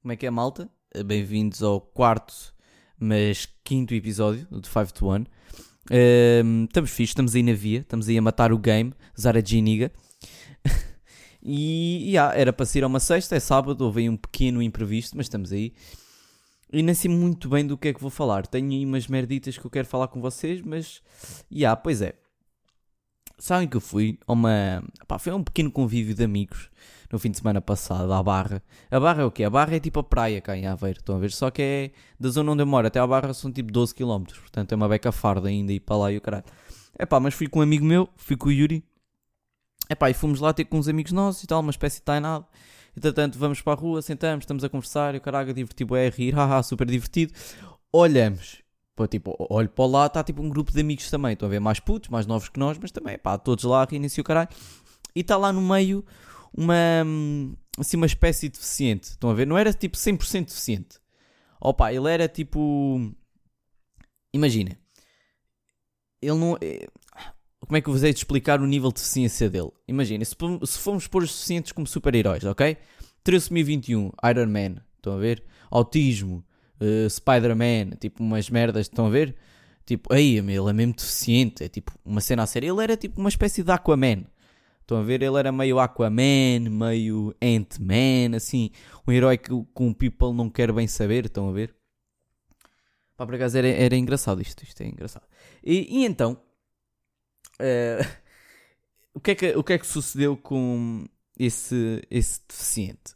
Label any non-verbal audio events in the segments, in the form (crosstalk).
Como é que é, malta? Bem-vindos ao quarto, mas quinto episódio do 5 to 1. Um, estamos fixe, estamos aí na via, estamos aí a matar o game, Zara Giniga. (laughs) e yeah, era para sair a uma sexta, é sábado, houve aí um pequeno imprevisto, mas estamos aí. E nem sei muito bem do que é que vou falar. Tenho aí umas merditas que eu quero falar com vocês, mas. Yeah, pois é. Sabem que eu fui a uma. Pá, foi um pequeno convívio de amigos no fim de semana passado, à Barra. A Barra é o quê? A Barra é tipo a praia cá em Aveiro, estão a ver? Só que é da zona onde eu moro até à Barra são tipo 12 km, portanto é uma beca farda ainda ir para lá e o caralho. É pá, mas fui com um amigo meu, fui com o Yuri. É pá, e fomos lá ter com uns amigos nossos e tal, uma espécie de tainado. Entretanto, vamos para a rua, sentamos, estamos a conversar e o caralho divertido é rir, (laughs) haha, super divertido. Olhamos, pá, tipo, olho para lá, está tipo um grupo de amigos também, estão a ver, mais putos, mais novos que nós, mas também, pá, todos lá riem-se o caralho. E está lá no meio uma, assim, uma espécie de deficiente. Estão a ver? Não era tipo 100% deficiente. Opa, ele era tipo. Imagina. Ele não. Eh, como é que eu vos hei de explicar o nível de deficiência dele? Imagina, se, se formos pôr os deficientes como super-heróis, ok? 13.021, Iron Man, estão a ver? Autismo, uh, Spider-Man, tipo umas merdas, estão a ver? Tipo, aí, ele é mesmo deficiente, é tipo uma cena a sério. Ele era tipo uma espécie de Aquaman. Estão a ver? Ele era meio Aquaman, meio Ant-Man, assim, um herói que, com um people não quer bem saber, estão a ver? Pá, por acaso era, era engraçado isto, isto é engraçado. E, e então, uh, (laughs) o, que é que, o que é que sucedeu com esse, esse deficiente?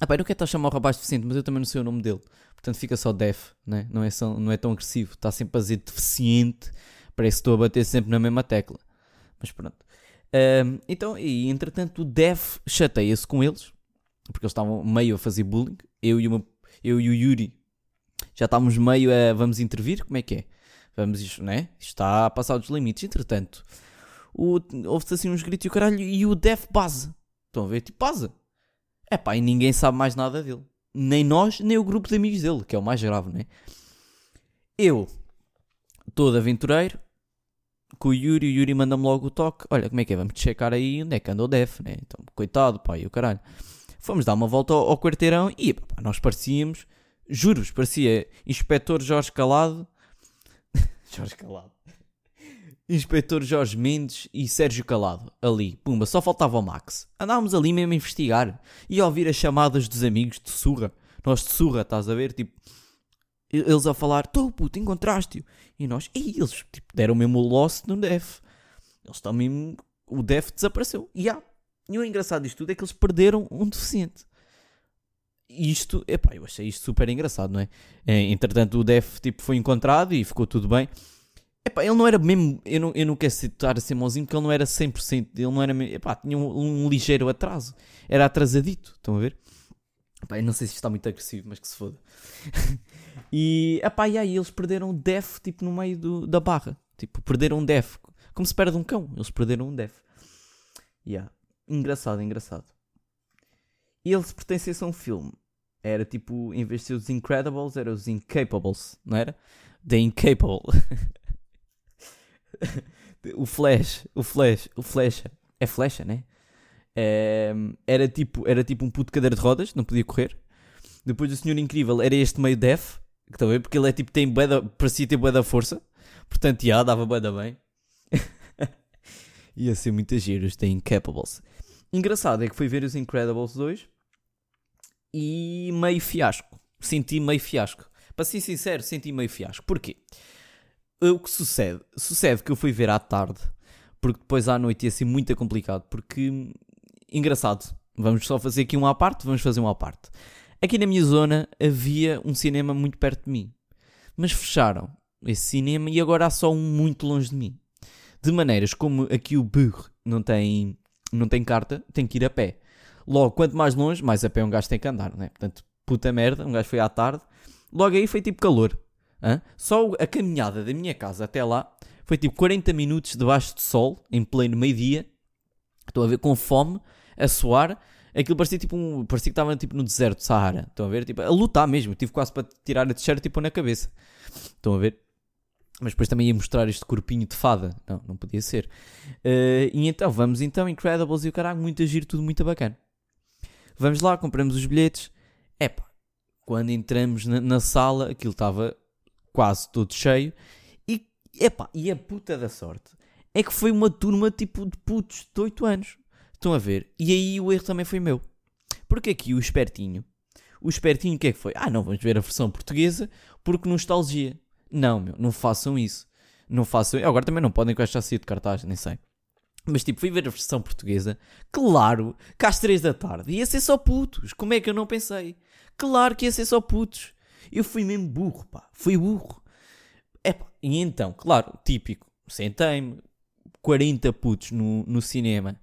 Ah, pá, eu não quero estar a chamar o rapaz deficiente, mas eu também não sei o nome dele. Portanto fica só def, né? não, é só, não é tão agressivo. Está sempre a dizer deficiente, parece que estou a bater sempre na mesma tecla. Mas pronto. Então, e entretanto, o Dev chateia-se com eles, porque eles estavam meio a fazer bullying. Eu e, uma, eu e o Yuri já estávamos meio a vamos intervir. Como é que é? Vamos, né? Está a passar dos limites. Entretanto, houve-se assim uns gritos e o caralho, e o Dev base. Estão a ver? Tipo, base. É pá, e ninguém sabe mais nada dele. Nem nós, nem o grupo de amigos dele, que é o mais grave, né? Eu, todo aventureiro, com o Yuri, o Yuri manda-me logo o toque. Olha, como é que é? Vamos checar aí onde é que anda o Def, né? Então, coitado, pai, o caralho. Fomos dar uma volta ao, ao quarteirão e pá, nós parecíamos, juros, parecia Inspetor Jorge Calado. (laughs) Jorge Calado. Inspetor Jorge Mendes e Sérgio Calado, ali, pumba, só faltava o Max. Andávamos ali mesmo a investigar e a ouvir as chamadas dos amigos de surra. Nós de surra, estás a ver? Tipo, eles a falar, tu puto, encontraste-o. E nós, e eles tipo, deram mesmo o lost no def. Eles estão mesmo. O def desapareceu. E há. E o engraçado disto tudo é que eles perderam um deficiente. Isto, epá, eu achei isto super engraçado, não é? é entretanto, o def tipo, foi encontrado e ficou tudo bem. Epá, ele não era mesmo. Eu não, eu não quero citar a ser mauzinho porque ele não era 100%. Ele não era. Epá, tinha um, um ligeiro atraso. Era atrasadito. Estão a ver? Eu não sei se está muito agressivo, mas que se foda. (laughs) E, epá, e aí eles perderam o def, tipo, no meio do, da barra. Tipo, perderam um def. Como se perde um cão. Eles perderam um def. Yeah. Engraçado, engraçado. E eles pertencessem a um filme. Era tipo, em vez de ser os Incredibles, era os Incapables, não era? The Incapable. (laughs) o Flash, o Flash, o Flecha. É Flecha, né? É, era, tipo, era tipo um puto de cadeira de rodas, não podia correr. Depois o Senhor Incrível era este meio def, a ver? Porque ele é tipo, tem da, parecia ter bué da força. Portanto, já, dava bué da bem. (laughs) Ia ser muitas giros, tem Incapables. Engraçado é que fui ver os Incredibles 2 e meio fiasco. Senti meio fiasco. Para ser sincero, senti meio fiasco. Porquê? O que sucede? Sucede que eu fui ver à tarde, porque depois à noite ia ser muito complicado. Porque, engraçado, vamos só fazer aqui uma à parte, vamos fazer uma à parte. Aqui na minha zona havia um cinema muito perto de mim, mas fecharam esse cinema e agora há só um muito longe de mim. De maneiras como aqui o burro não tem, não tem carta, tem que ir a pé. Logo, quanto mais longe, mais a pé um gajo tem que andar, né? Portanto, puta merda, um gajo foi à tarde. Logo aí foi tipo calor. Hã? Só a caminhada da minha casa até lá foi tipo 40 minutos debaixo de sol, em pleno meio-dia. Estou a ver com fome, a suar Aquilo parecia tipo um. Parecia que estava tipo no deserto de Sahara. Estão a ver? Tipo, a lutar mesmo. Tive quase para tirar a t-shirt tipo na cabeça. Estão a ver? Mas depois também ia mostrar este corpinho de fada. Não, não podia ser. Uh, e então, vamos então, Incredibles e o caralho, muito agir, tudo muito bacana. Vamos lá, compramos os bilhetes. Epá, quando entramos na, na sala, aquilo estava quase todo cheio. E, epá, e a puta da sorte é que foi uma turma tipo de putos de 8 anos. Estão a ver? E aí o erro também foi meu. Porque aqui o espertinho, o espertinho o que é que foi? Ah, não, vamos ver a versão portuguesa porque nostalgia. Não, meu, não façam isso. Não façam. Agora também não podem que eu sair de cartaz, nem sei. Mas tipo, fui ver a versão portuguesa. Claro que às 3 da tarde ia ser só putos. Como é que eu não pensei? Claro que ia ser só putos. Eu fui mesmo burro, pá. Fui burro. Epá, e então, claro, típico. Sentei-me, 40 putos no, no cinema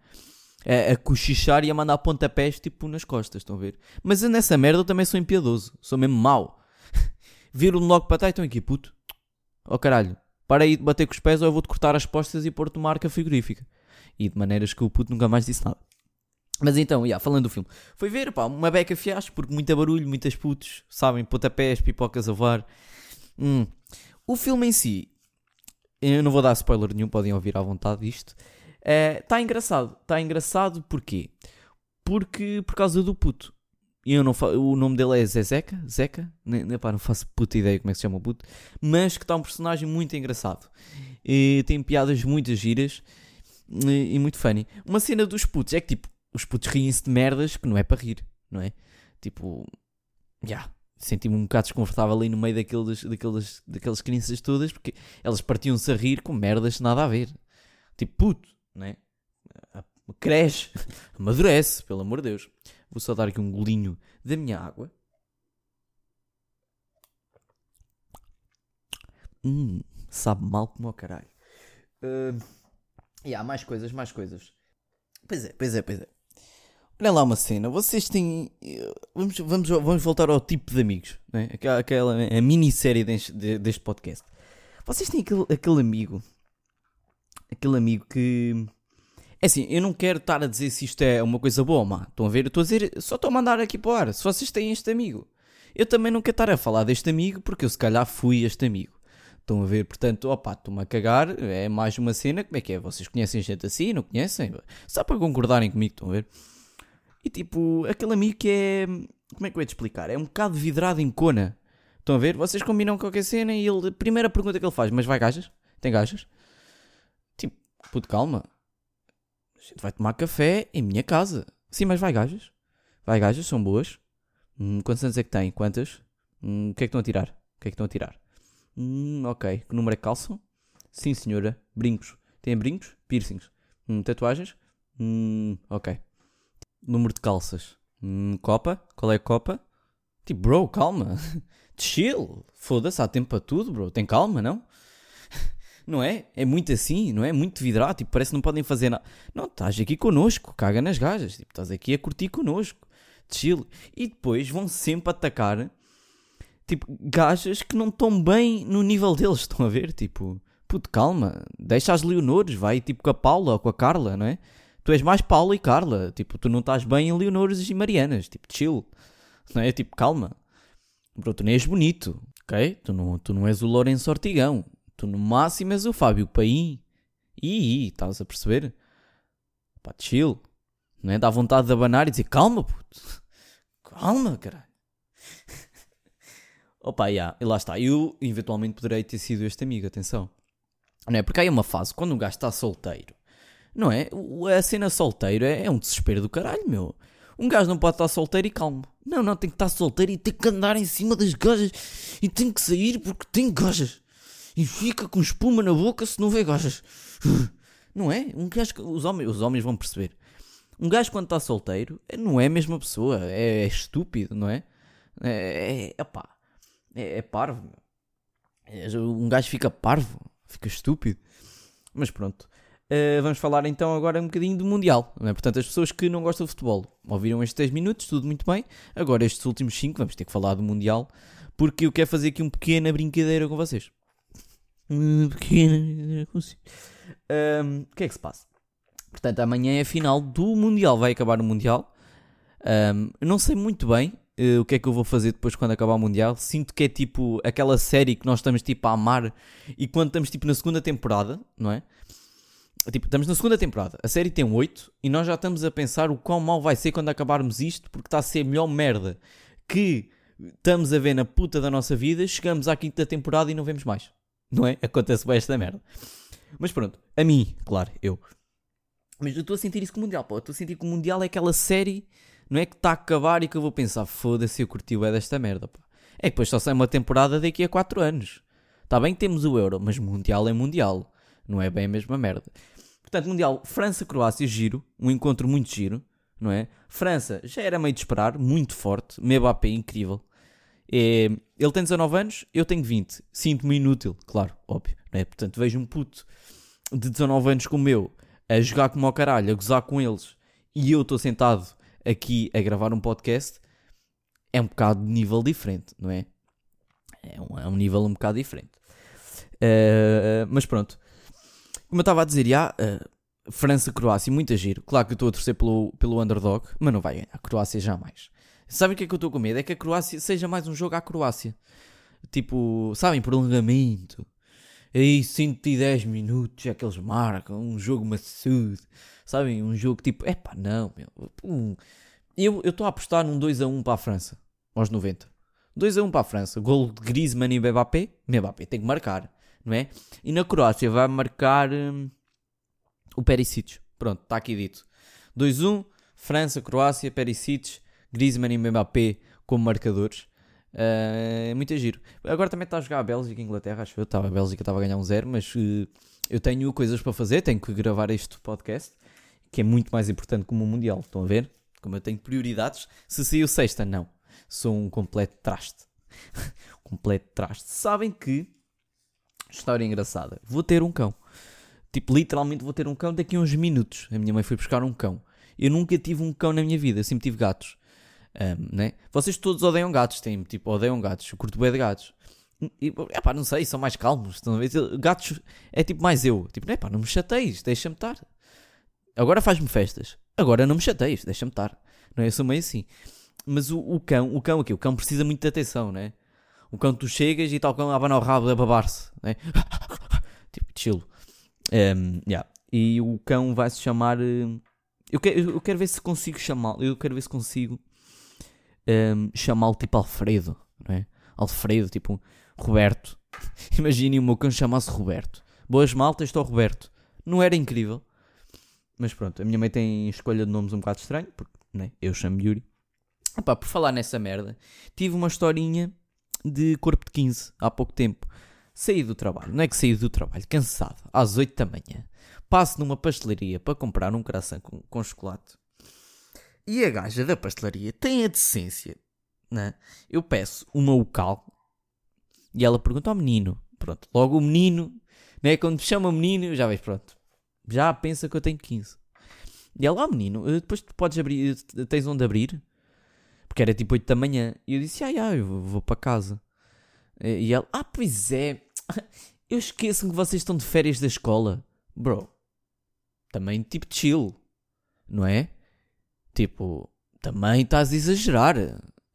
a, a cochichar e a mandar pontapés tipo nas costas, estão a ver? Mas nessa merda eu também sou impiedoso, sou mesmo mau. (laughs) Viro-me logo para trás, estão aqui, puto. Oh caralho, para aí de bater com os pés ou eu vou-te cortar as postas e pôr-te uma marca frigorífica. E de maneiras que o puto nunca mais disse nada. Mas então, yeah, falando do filme, foi ver, pá, uma beca fiasco, porque muito barulho, muitas putos, sabem, pontapés, pipocas a voar. Hum. O filme em si, eu não vou dar spoiler nenhum, podem ouvir à vontade isto. Está eh, engraçado. Está engraçado porquê? Porque por causa do puto. Eu não o nome dele é Zezeca, Zeca, nem, não faço puta ideia como é que se chama o puto, mas que está um personagem muito engraçado. E tem piadas muito giras e, e, muito funny. Uma cena dos putos é que tipo, os putos riem-se de merdas que não é para rir, não é? Tipo, já, yeah, senti-me um bocado desconfortável ali no meio daqueles, daqueles, daquelas crianças todas porque elas partiam-se a rir com merdas nada a ver. Tipo, puto, né? Cresce, (laughs) amadurece, pelo amor de Deus. Vou só dar aqui um golinho da minha água. Hum, sabe mal como o caralho. Uh, e há mais coisas, mais coisas. Pois é, pois é, pois é. Olha lá uma cena, vocês têm. Vamos, vamos, vamos voltar ao tipo de amigos, né? aquela, aquela a minissérie deste, deste podcast. Vocês têm aquele, aquele amigo aquele amigo que. É assim, eu não quero estar a dizer se isto é uma coisa boa ou má. Estão a ver? Eu estou a dizer, só estou a mandar aqui para o ar. Se vocês têm este amigo, eu também não quero estar a falar deste amigo porque eu se calhar fui este amigo. Estão a ver? Portanto, opá, estou-me a cagar. É mais uma cena. Como é que é? Vocês conhecem gente assim? Não conhecem? Só para concordarem comigo, estão a ver? E tipo, aquele amigo que é. Como é que eu ia te explicar? É um bocado vidrado em cona. Estão a ver? Vocês combinam qualquer cena e ele. Primeira pergunta que ele faz: Mas vai gajas? Tem gajas? Puto, calma. A gente vai tomar café em minha casa. Sim, mas vai gajas. Vai gajas, são boas. Hum, quantos anos é que têm? Quantas? Hum, o que é que estão a tirar? O que é que estão a tirar? Hum, ok. Que número é que calçam? Sim, senhora. Brincos. Têm brincos? Piercings. Hum, tatuagens? Hum, ok. Número de calças. Hum, copa? Qual é a copa? Tipo, bro, calma. (laughs) Chill. Foda-se, há tempo para tudo, bro. Tem calma, não? (laughs) Não é? É muito assim, não é? Muito vidrado, tipo, parece que não podem fazer nada. Não, estás aqui connosco, caga nas gajas, tipo, estás aqui a curtir connosco, chill. E depois vão sempre atacar, tipo, gajas que não estão bem no nível deles, estão a ver? Tipo, puto, calma, deixa as Leonores, vai tipo com a Paula ou com a Carla, não é? Tu és mais Paula e Carla, tipo, tu não estás bem em Leonores e Marianas, tipo, chill, não é? Tipo, calma, bro, tu nem és bonito, ok? Tu não, tu não és o Lourenço Ortigão, Tu no máximo és o Fábio Paim. E estás a perceber? Pá, chill. Não é? Dá vontade de abanar e dizer calma, puto. Calma, caralho. (laughs) Opa, yeah, e lá está. Eu eventualmente poderei ter sido este amigo, atenção. Não é? Porque é uma fase quando um gajo está solteiro. Não é? A cena solteiro é, é um desespero do caralho, meu. Um gajo não pode estar solteiro e calmo. Não, não, tem que estar solteiro e tem que andar em cima das gajas e tem que sair porque tem gajas e fica com espuma na boca se não vê gajas. (laughs) Não é? Um gajo, os, homens, os homens vão perceber. Um gajo quando está solteiro não é a mesma pessoa, é, é estúpido, não é? É, é, é, é parvo. É, um gajo fica parvo, fica estúpido. Mas pronto. Uh, vamos falar então agora um bocadinho do Mundial. É? Portanto, as pessoas que não gostam de futebol ouviram estes 10 minutos, tudo muito bem. Agora, estes últimos 5, vamos ter que falar do Mundial, porque eu quero fazer aqui uma pequena brincadeira com vocês pequena. Um, o que é que se passa? Portanto, amanhã é a final do Mundial. Vai acabar o Mundial. Um, não sei muito bem uh, o que é que eu vou fazer depois quando acabar o Mundial. Sinto que é tipo aquela série que nós estamos tipo a amar e quando estamos tipo na segunda temporada, não é? Tipo, estamos na segunda temporada. A série tem 8 e nós já estamos a pensar o quão mal vai ser quando acabarmos isto porque está a ser a melhor merda que estamos a ver na puta da nossa vida, chegamos à quinta temporada e não vemos mais. Não é? Acontece bem esta merda. Mas pronto, a mim, claro, eu. Mas eu estou a sentir isso com o Mundial, pô. Estou a sentir que o Mundial é aquela série, não é que está a acabar e que eu vou pensar, foda-se, eu curti o é desta merda. É que depois só sai uma temporada daqui a 4 anos. Está bem que temos o Euro, mas Mundial é Mundial. Não é bem a mesma merda. Portanto, Mundial, França-Croácia, giro. Um encontro muito giro, não é? França já era meio de esperar, muito forte. Mbappé, incrível. É, ele tem 19 anos, eu tenho 20. Sinto-me inútil, claro, óbvio. Não é? Portanto, vejo um puto de 19 anos como eu a jogar como ao caralho, a gozar com eles, e eu estou sentado aqui a gravar um podcast. É um bocado de nível diferente, não é? É um, é um nível um bocado diferente. Uh, mas pronto. Como eu estava a dizer, já, uh, França-Croácia, muito giro. Claro que eu estou a torcer pelo, pelo underdog, mas não vai ganhar. Croácia jamais. Sabem o que é que eu estou com medo? É que a Croácia seja mais um jogo à Croácia. Tipo, sabem, prolongamento. Aí 110 minutos é que eles marcam. Um jogo maçudo. Sabem? Um jogo tipo, epá, não, meu. Um, eu estou a apostar num 2 a 1 para a França. Aos 90. 2 a 1 para a França. Gol de Griezmann e Mbappé. Mbappé tem que marcar. Não é? E na Croácia vai marcar hum, o Perisic. Pronto, está aqui dito. 2-1, França, Croácia, Perisic, Griezmann e Mbappé como marcadores. Uh, é muito giro. Agora também está a jogar a Bélgica e Inglaterra, acho eu. Tava, a Bélgica estava a ganhar um zero, mas uh, eu tenho coisas para fazer, tenho que gravar este podcast, que é muito mais importante como o Mundial. Estão a ver? Como eu tenho prioridades. Se saiu sexta, não. Sou um completo traste. (laughs) completo traste. Sabem que. História engraçada. Vou ter um cão. Tipo, literalmente vou ter um cão daqui a uns minutos. A minha mãe foi buscar um cão. Eu nunca tive um cão na minha vida, sempre tive gatos. Um, né? Vocês todos odeiam gatos, têm, tipo, odeiam gatos. Eu curto bem de gatos. E, epá, não sei, são mais calmos. Gatos é tipo mais eu. Tipo, epá, não me chateis, deixa-me estar. Agora faz-me festas. Agora não me chateis, deixa-me estar. Não é? Eu sou meio assim. Mas o, o, cão, o cão aqui, o cão precisa muito de atenção, né? O cão tu chegas e tal, cão abana o rabo a babar-se, né? (laughs) tipo, chill. Um, yeah. E o cão vai se chamar. Eh, eu quero, eu quero ver se consigo chamá-lo. Eu quero ver se consigo um, chamá-lo tipo Alfredo, não é? Alfredo, tipo Roberto. (laughs) Imaginem o meu cão chamasse Roberto. Boas maltas, estou Roberto. Não era incrível? Mas pronto, a minha mãe tem escolha de nomes um bocado estranho, porque né, eu chamo Yuri. Epá, por falar nessa merda, tive uma historinha de corpo de 15 há pouco tempo. Saí do trabalho, não é que saí do trabalho, cansado, às 8 da manhã. Passo numa pastelaria para comprar um coração com, com chocolate. E a gaja da pastelaria tem a decência, né? Eu peço uma local e ela pergunta ao menino. Pronto, logo o menino, né? Quando me chama menino, já vejo, pronto. Já pensa que eu tenho 15. E ela, ó oh, menino, eh, depois tu podes abrir, eh, tens onde abrir? Porque era tipo 8 da manhã. E eu disse, ah, já, eu vou, vou para casa. E ela, ah, pois é. (laughs) Eu esqueço que vocês estão de férias da escola. Bro, também tipo chill, não é? Tipo, também estás a exagerar.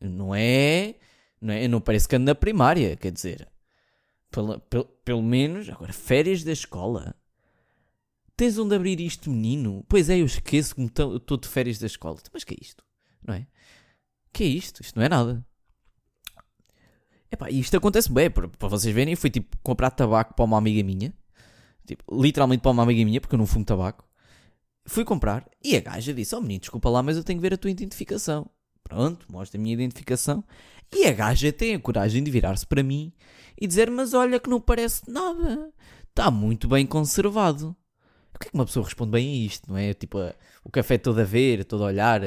Não é? Não, é, não parece que ando na primária, quer dizer. Pelo, pelo, pelo menos, agora, férias da escola. Tens onde abrir isto, menino? Pois é, eu esqueço que estou de férias da escola. Mas que é isto? Não é? Que é isto? Isto não é nada. Epá, isto acontece bem, para, vocês verem, fui tipo comprar tabaco para uma amiga minha. Tipo, literalmente para uma amiga minha, porque eu não fumo tabaco. Fui comprar e a gaja disse: Oh menino, desculpa lá, mas eu tenho que ver a tua identificação. Pronto, mostra a minha identificação. E a gaja tem a coragem de virar-se para mim e dizer: Mas olha que não parece nada. Está muito bem conservado. O que é que uma pessoa responde bem a isto, não é? Tipo, o café todo a ver, todo a olhar.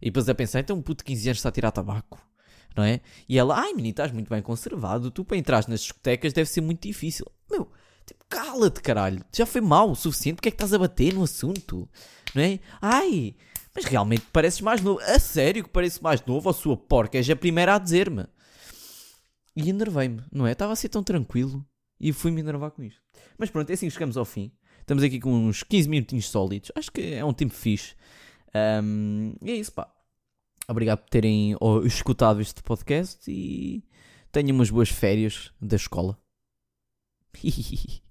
E depois a pensar: Então um puto de 15 anos está a tirar tabaco. Não é? E ela: Ai menino, estás muito bem conservado. Tu para entrar nas discotecas deve ser muito difícil. Meu, Tipo, cala-te, caralho. Já foi mal o suficiente. Porque é que estás a bater no assunto? Não é? Ai, mas realmente pareces mais novo. A sério que parece mais novo? A sua porca és a primeira a dizer-me. E enervei-me, não é? Estava a ser tão tranquilo. E fui-me enervar com isto. Mas pronto, é assim que chegamos ao fim. Estamos aqui com uns 15 minutinhos sólidos. Acho que é um tempo fixe. Um, e é isso, pá. Obrigado por terem escutado este podcast e tenham umas boas férias da escola. Hehehehe. (laughs)